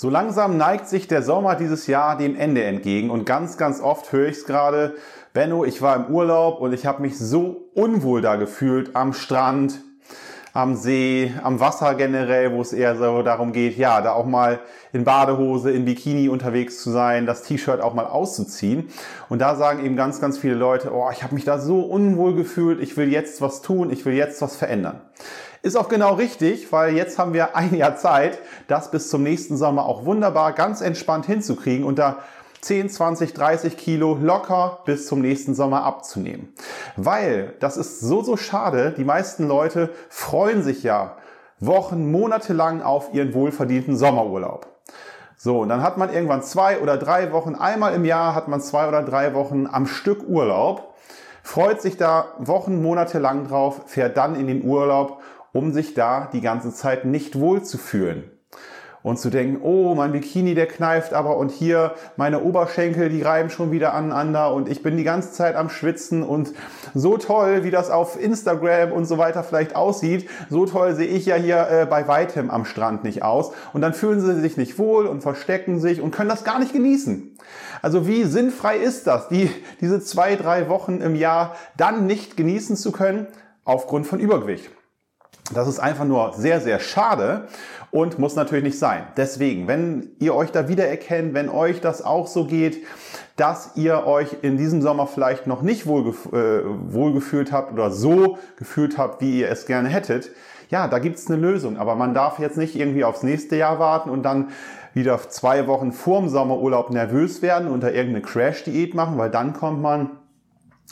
So langsam neigt sich der Sommer dieses Jahr dem Ende entgegen und ganz, ganz oft höre ich es gerade, Benno, ich war im Urlaub und ich habe mich so unwohl da gefühlt am Strand, am See, am Wasser generell, wo es eher so darum geht, ja, da auch mal in Badehose, in Bikini unterwegs zu sein, das T-Shirt auch mal auszuziehen. Und da sagen eben ganz, ganz viele Leute, oh, ich habe mich da so unwohl gefühlt, ich will jetzt was tun, ich will jetzt was verändern. Ist auch genau richtig, weil jetzt haben wir ein Jahr Zeit, das bis zum nächsten Sommer auch wunderbar ganz entspannt hinzukriegen und da 10, 20, 30 Kilo locker bis zum nächsten Sommer abzunehmen. Weil das ist so, so schade. Die meisten Leute freuen sich ja Wochen, Monate lang auf ihren wohlverdienten Sommerurlaub. So, und dann hat man irgendwann zwei oder drei Wochen, einmal im Jahr hat man zwei oder drei Wochen am Stück Urlaub, freut sich da Wochen, Monate lang drauf, fährt dann in den Urlaub um sich da die ganze Zeit nicht wohl zu fühlen. Und zu denken, oh, mein Bikini, der kneift aber und hier meine Oberschenkel, die reiben schon wieder aneinander und ich bin die ganze Zeit am Schwitzen und so toll, wie das auf Instagram und so weiter vielleicht aussieht, so toll sehe ich ja hier äh, bei weitem am Strand nicht aus. Und dann fühlen sie sich nicht wohl und verstecken sich und können das gar nicht genießen. Also wie sinnfrei ist das, die, diese zwei, drei Wochen im Jahr dann nicht genießen zu können aufgrund von Übergewicht? Das ist einfach nur sehr, sehr schade und muss natürlich nicht sein. Deswegen, wenn ihr euch da wiedererkennt, wenn euch das auch so geht, dass ihr euch in diesem Sommer vielleicht noch nicht wohlgef äh, wohlgefühlt habt oder so gefühlt habt, wie ihr es gerne hättet, ja, da gibt's eine Lösung. Aber man darf jetzt nicht irgendwie aufs nächste Jahr warten und dann wieder zwei Wochen vorm Sommerurlaub nervös werden und da irgendeine Crash-Diät machen, weil dann kommt man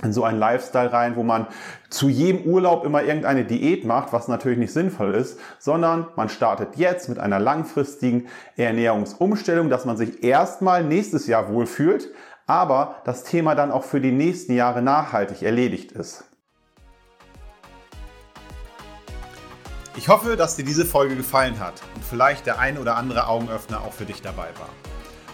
in so einen Lifestyle rein, wo man zu jedem Urlaub immer irgendeine Diät macht, was natürlich nicht sinnvoll ist, sondern man startet jetzt mit einer langfristigen Ernährungsumstellung, dass man sich erstmal nächstes Jahr wohlfühlt, aber das Thema dann auch für die nächsten Jahre nachhaltig erledigt ist. Ich hoffe, dass dir diese Folge gefallen hat und vielleicht der ein oder andere Augenöffner auch für dich dabei war.